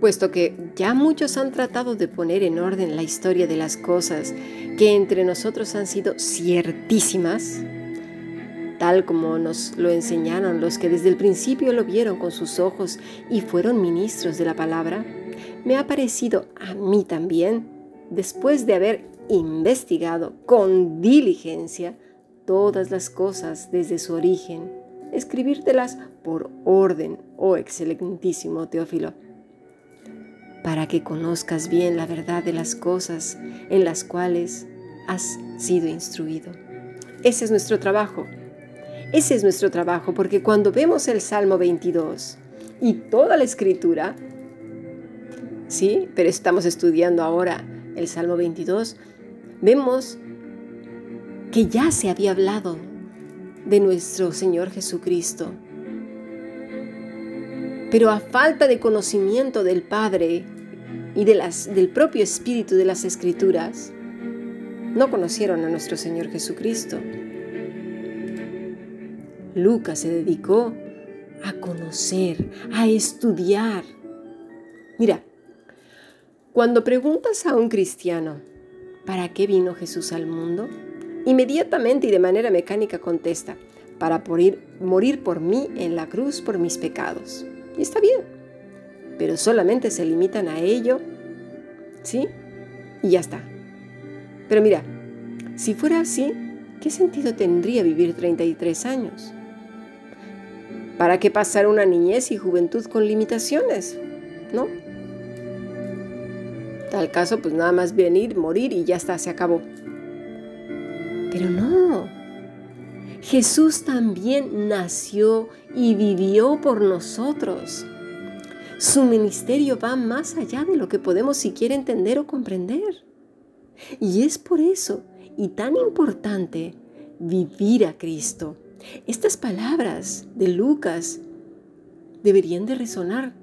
Puesto que ya muchos han tratado de poner en orden la historia de las cosas que entre nosotros han sido ciertísimas, tal como nos lo enseñaron los que desde el principio lo vieron con sus ojos y fueron ministros de la palabra, me ha parecido a mí también, después de haber investigado con diligencia todas las cosas desde su origen, escribírtelas por orden, oh excelentísimo Teófilo, para que conozcas bien la verdad de las cosas en las cuales has sido instruido. Ese es nuestro trabajo, ese es nuestro trabajo, porque cuando vemos el Salmo 22 y toda la escritura, sí, pero estamos estudiando ahora el Salmo 22, vemos que ya se había hablado de nuestro Señor Jesucristo. Pero a falta de conocimiento del Padre y del propio Espíritu de las Escrituras, no conocieron a nuestro Señor Jesucristo. Lucas se dedicó a conocer, a estudiar. Mira, cuando preguntas a un cristiano, ¿para qué vino Jesús al mundo? Inmediatamente y de manera mecánica contesta, para morir, por mí en la cruz por mis pecados. Y está bien, pero solamente se limitan a ello, ¿sí? Y ya está. Pero mira, si fuera así, ¿qué sentido tendría vivir 33 años? ¿Para qué pasar una niñez y juventud con limitaciones? ¿No? Tal caso, pues nada más venir, morir y ya está, se acabó. Pero no. Jesús también nació y vivió por nosotros. Su ministerio va más allá de lo que podemos siquiera entender o comprender. Y es por eso y tan importante vivir a Cristo estas palabras de Lucas deberían de resonar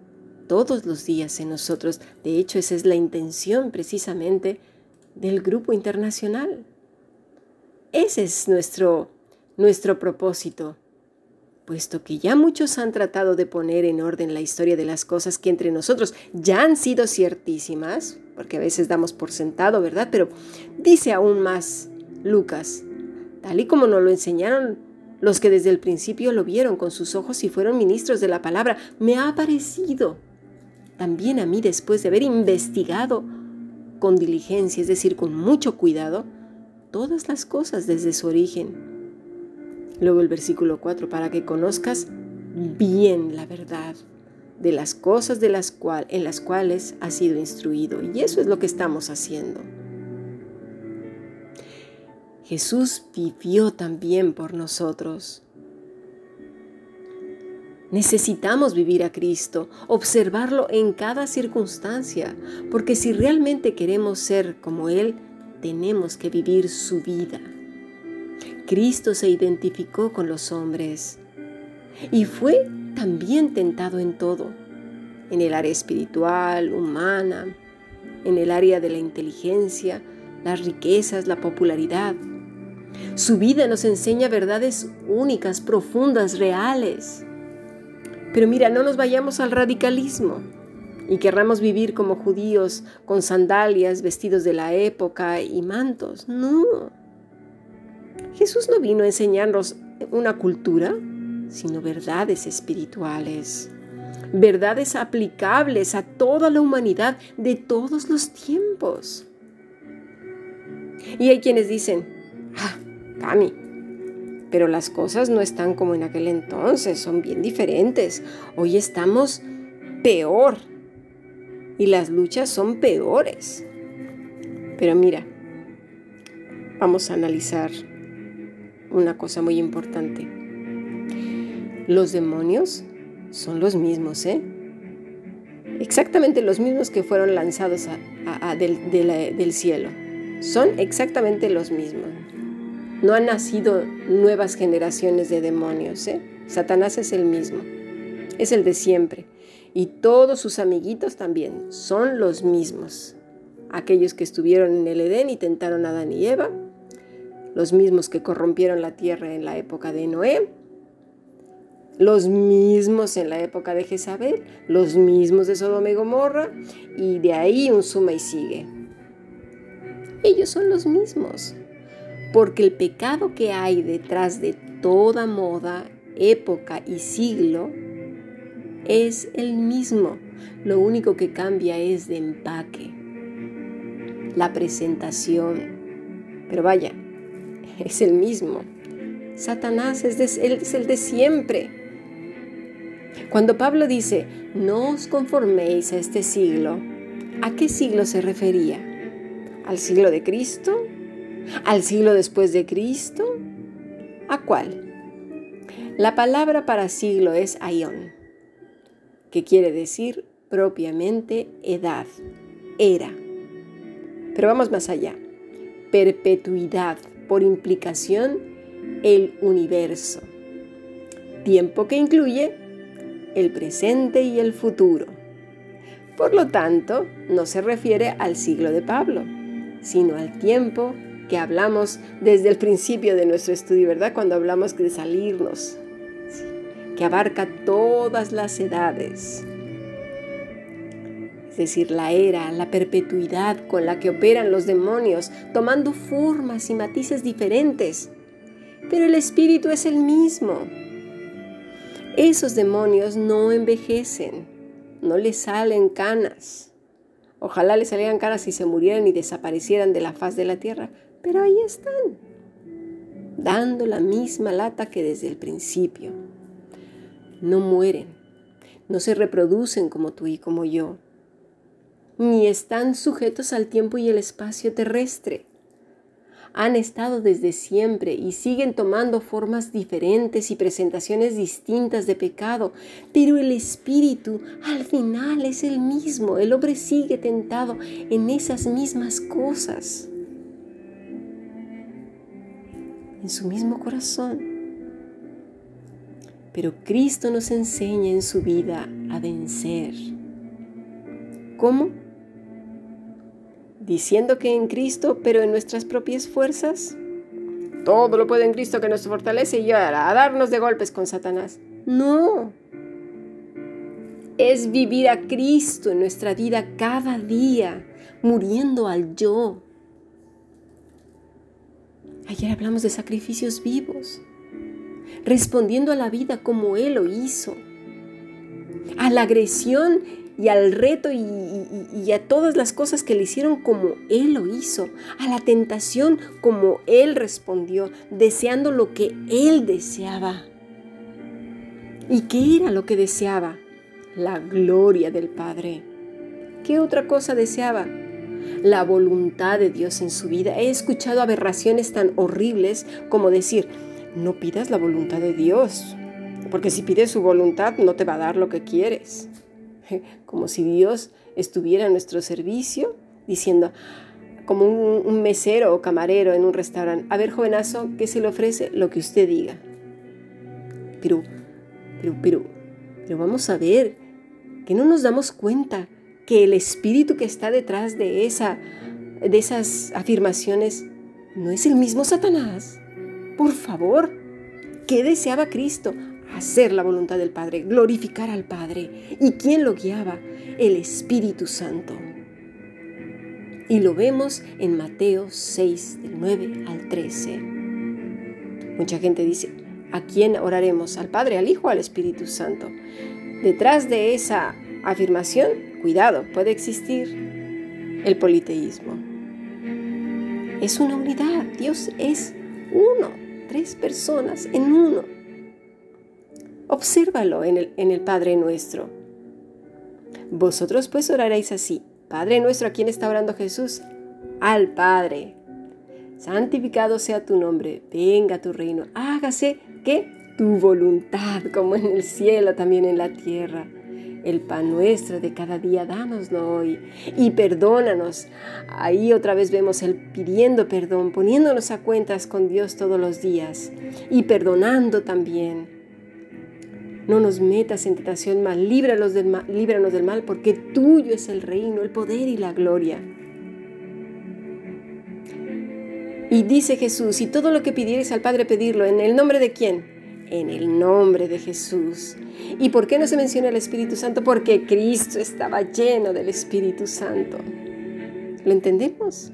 todos los días en nosotros. De hecho, esa es la intención precisamente del grupo internacional. Ese es nuestro, nuestro propósito, puesto que ya muchos han tratado de poner en orden la historia de las cosas que entre nosotros ya han sido ciertísimas, porque a veces damos por sentado, ¿verdad? Pero dice aún más Lucas, tal y como nos lo enseñaron los que desde el principio lo vieron con sus ojos y fueron ministros de la palabra, me ha parecido también a mí después de haber investigado con diligencia, es decir, con mucho cuidado, todas las cosas desde su origen. Luego el versículo 4, para que conozcas bien la verdad de las cosas de las cual, en las cuales has sido instruido. Y eso es lo que estamos haciendo. Jesús vivió también por nosotros. Necesitamos vivir a Cristo, observarlo en cada circunstancia, porque si realmente queremos ser como Él, tenemos que vivir su vida. Cristo se identificó con los hombres y fue también tentado en todo, en el área espiritual, humana, en el área de la inteligencia, las riquezas, la popularidad. Su vida nos enseña verdades únicas, profundas, reales. Pero mira, no nos vayamos al radicalismo y querramos vivir como judíos con sandalias, vestidos de la época y mantos. No. Jesús no vino a enseñarnos una cultura, sino verdades espirituales, verdades aplicables a toda la humanidad de todos los tiempos. Y hay quienes dicen, ah, Cami, pero las cosas no están como en aquel entonces, son bien diferentes. Hoy estamos peor y las luchas son peores. Pero mira, vamos a analizar una cosa muy importante. Los demonios son los mismos, ¿eh? Exactamente los mismos que fueron lanzados del cielo. Son exactamente los mismos. No han nacido nuevas generaciones de demonios. ¿eh? Satanás es el mismo. Es el de siempre. Y todos sus amiguitos también son los mismos. Aquellos que estuvieron en el Edén y tentaron a Adán y Eva. Los mismos que corrompieron la tierra en la época de Noé. los mismos en la época de Jezabel, los mismos de Sodoma y Gomorra, y de ahí un suma y sigue. Ellos son los mismos, porque el pecado que hay detrás de toda moda, época y siglo es el mismo. Lo único que cambia es de empaque, la presentación. Pero vaya, es el mismo. Satanás es, el de siempre. Cuando Pablo dice, no os conforméis a este siglo, ¿a qué siglo se refería? ¿Al siglo de Cristo? ¿Al siglo después de Cristo? ¿A cuál? La palabra para siglo es aion, que quiere decir propiamente edad, era. Pero vamos más allá. Perpetuidad, por implicación, el universo. Tiempo que incluye el presente y el futuro. Por lo tanto, no se refiere al siglo de Pablo, sino al tiempo que hablamos desde el principio de nuestro estudio, ¿verdad? Cuando hablamos de salirnos, que abarca todas las edades. Es decir, la era, la perpetuidad con la que operan los demonios, tomando formas y matices diferentes. Pero el espíritu es el mismo. Esos demonios no envejecen, no les salen canas. Ojalá les salieran canas y se murieran y desaparecieran de la faz de la tierra, pero ahí están, dando la misma lata que desde el principio. No mueren, no se reproducen como tú y como yo, ni están sujetos al tiempo y el espacio terrestre han estado desde siempre y siguen tomando formas diferentes y presentaciones distintas de pecado, pero el espíritu al final es el mismo. El hombre sigue tentado en esas mismas cosas, en su mismo corazón. Pero Cristo nos enseña en su vida a vencer. ¿Cómo? diciendo que en Cristo, pero en nuestras propias fuerzas. Todo lo puede en Cristo que nos fortalece y a darnos de golpes con Satanás. No. Es vivir a Cristo en nuestra vida cada día, muriendo al yo. Ayer hablamos de sacrificios vivos, respondiendo a la vida como Él lo hizo, a la agresión y al reto y, a todas las cosas que le hicieron como Él lo hizo, a la tentación como Él respondió, deseando lo que Él deseaba. ¿Y qué era lo que deseaba? La gloria del Padre. ¿Qué otra cosa deseaba? La voluntad de Dios en su vida. He escuchado aberraciones tan horribles como decir, no pidas la voluntad de Dios, porque si pides su voluntad no te va a dar lo que quieres. como si Dios estuviera a nuestro servicio, diciendo, como un, mesero o camarero en un restaurante, a ver, jovenazo, ¿qué se le ofrece? Lo que usted diga. Pero, pero, pero, pero vamos a ver, que no nos damos cuenta que el espíritu que está detrás de, esa, de esas afirmaciones no es el mismo Satanás. Por favor, ¿qué deseaba Cristo? hacer la voluntad del Padre, glorificar al Padre. ¿Y quién lo guiaba? El Espíritu Santo. Y lo vemos en Mateo 6, del 9 al 13. Mucha gente dice, ¿a quién oraremos? ¿Al Padre, al Hijo al Espíritu Santo? Detrás de esa afirmación, cuidado, puede existir el politeísmo. Es una unidad, Dios es uno, tres personas en uno. Obsérvalo en el, en el Padre nuestro. Vosotros pues oraréis así. Padre nuestro, ¿a quién está orando Jesús? Al Padre. Santificado sea tu nombre, venga tu reino, hágase que tu voluntad, como en el cielo, también en la tierra. El pan nuestro de cada día, dánoslo hoy y perdónanos. Ahí otra vez vemos el pidiendo perdón, poniéndonos a cuentas con Dios todos los días y perdonando también no nos metas en tentación, mal, líbranos del mal, líbranos del mal, porque tuyo es el reino, el poder y la gloria. Y dice Jesús, y todo lo que pidieres al Padre pedirlo, ¿en el nombre de quién? En el nombre de Jesús. ¿Y por qué no se menciona el Espíritu Santo? Porque Cristo estaba lleno del Espíritu Santo. ¿Lo entendemos?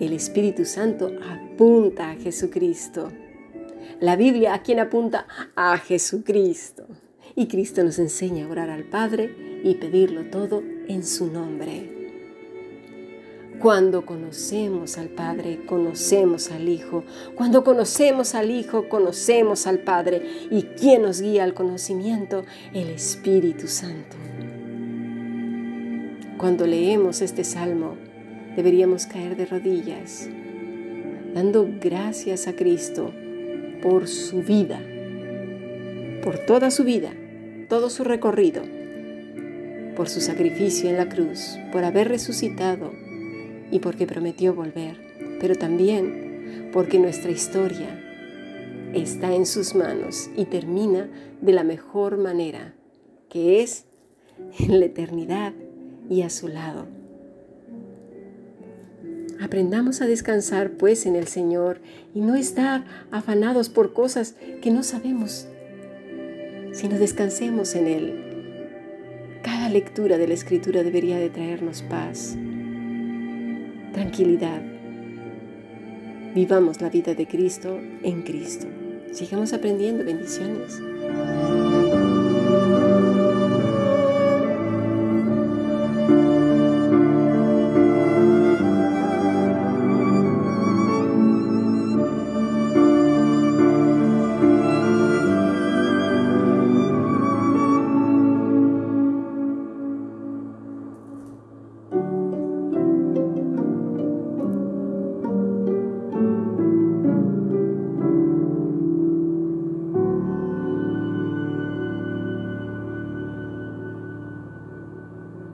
El Espíritu Santo apunta a Jesucristo. La Biblia a quién apunta? A Jesucristo. Y Cristo nos enseña a orar al Padre y pedirlo todo en su nombre. Cuando conocemos al Padre, conocemos al Hijo. Cuando conocemos al Hijo, conocemos al Padre. ¿Y quién nos guía al conocimiento? El Espíritu Santo. Cuando leemos este salmo, deberíamos caer de rodillas, dando gracias a Cristo por su vida, por toda su vida, todo su recorrido, por su sacrificio en la cruz, por haber resucitado y porque prometió volver, pero también porque nuestra historia está en sus manos y termina de la mejor manera, que es en la eternidad y a su lado. Aprendamos a descansar pues en el Señor y no estar afanados por cosas que no sabemos, sino descansemos en Él. Cada lectura de la Escritura debería de traernos paz, tranquilidad. Vivamos la vida de Cristo en Cristo. Sigamos aprendiendo bendiciones.